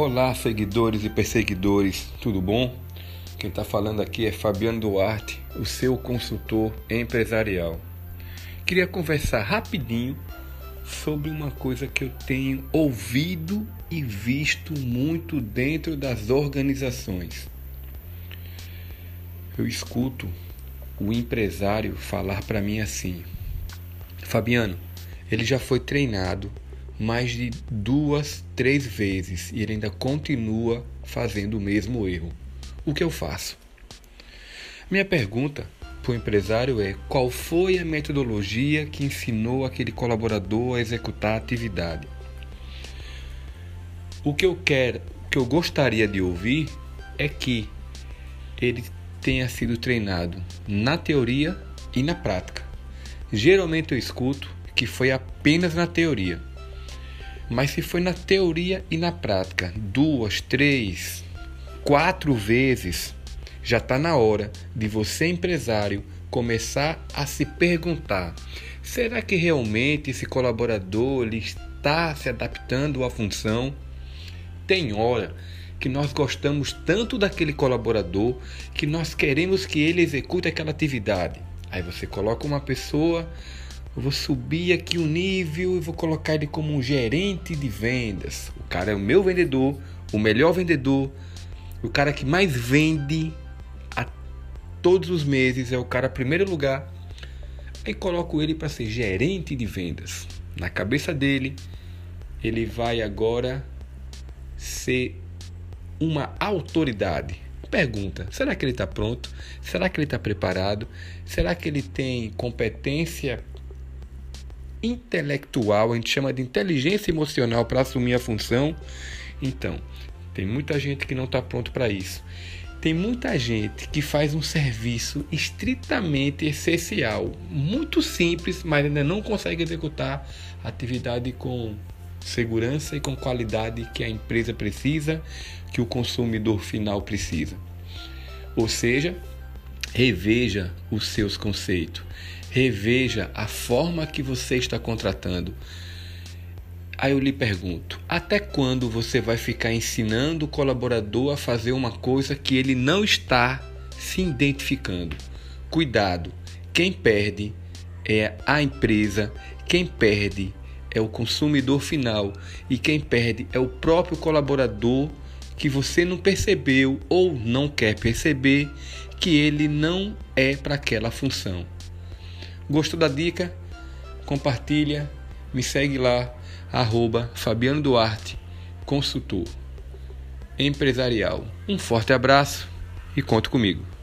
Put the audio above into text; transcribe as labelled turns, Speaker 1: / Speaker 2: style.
Speaker 1: Olá, seguidores e perseguidores, tudo bom? Quem está falando aqui é Fabiano Duarte, o seu consultor empresarial. Queria conversar rapidinho sobre uma coisa que eu tenho ouvido e visto muito dentro das organizações. Eu escuto o empresário falar para mim assim: Fabiano, ele já foi treinado mais de duas, três vezes e ele ainda continua fazendo o mesmo erro. O que eu faço? Minha pergunta para o empresário é: qual foi a metodologia que ensinou aquele colaborador a executar a atividade? O que eu quero, o que eu gostaria de ouvir é que ele tenha sido treinado na teoria e na prática. Geralmente eu escuto que foi apenas na teoria. Mas se foi na teoria e na prática, duas, três, quatro vezes, já está na hora de você, empresário, começar a se perguntar: será que realmente esse colaborador ele está se adaptando à função? Tem hora que nós gostamos tanto daquele colaborador que nós queremos que ele execute aquela atividade. Aí você coloca uma pessoa eu vou subir aqui o nível e vou colocar ele como um gerente de vendas. O cara é o meu vendedor, o melhor vendedor, o cara que mais vende a todos os meses, é o cara primeiro lugar. Aí coloco ele para ser gerente de vendas. Na cabeça dele, ele vai agora ser uma autoridade. Pergunta: será que ele está pronto? Será que ele está preparado? Será que ele tem competência intelectual, a gente chama de inteligência emocional para assumir a função. Então, tem muita gente que não está pronto para isso. Tem muita gente que faz um serviço estritamente essencial, muito simples, mas ainda não consegue executar a atividade com segurança e com qualidade que a empresa precisa, que o consumidor final precisa. Ou seja, reveja os seus conceitos, reveja a forma que você está contratando. Aí eu lhe pergunto: até quando você vai ficar ensinando o colaborador a fazer uma coisa que ele não está se identificando? Cuidado, quem perde é a empresa, quem perde é o consumidor final e quem perde é o próprio colaborador que você não percebeu ou não quer perceber que ele não é para aquela função. Gostou da dica? Compartilha, me segue lá, arroba Fabiano Duarte, consultor empresarial. Um forte abraço e conte comigo.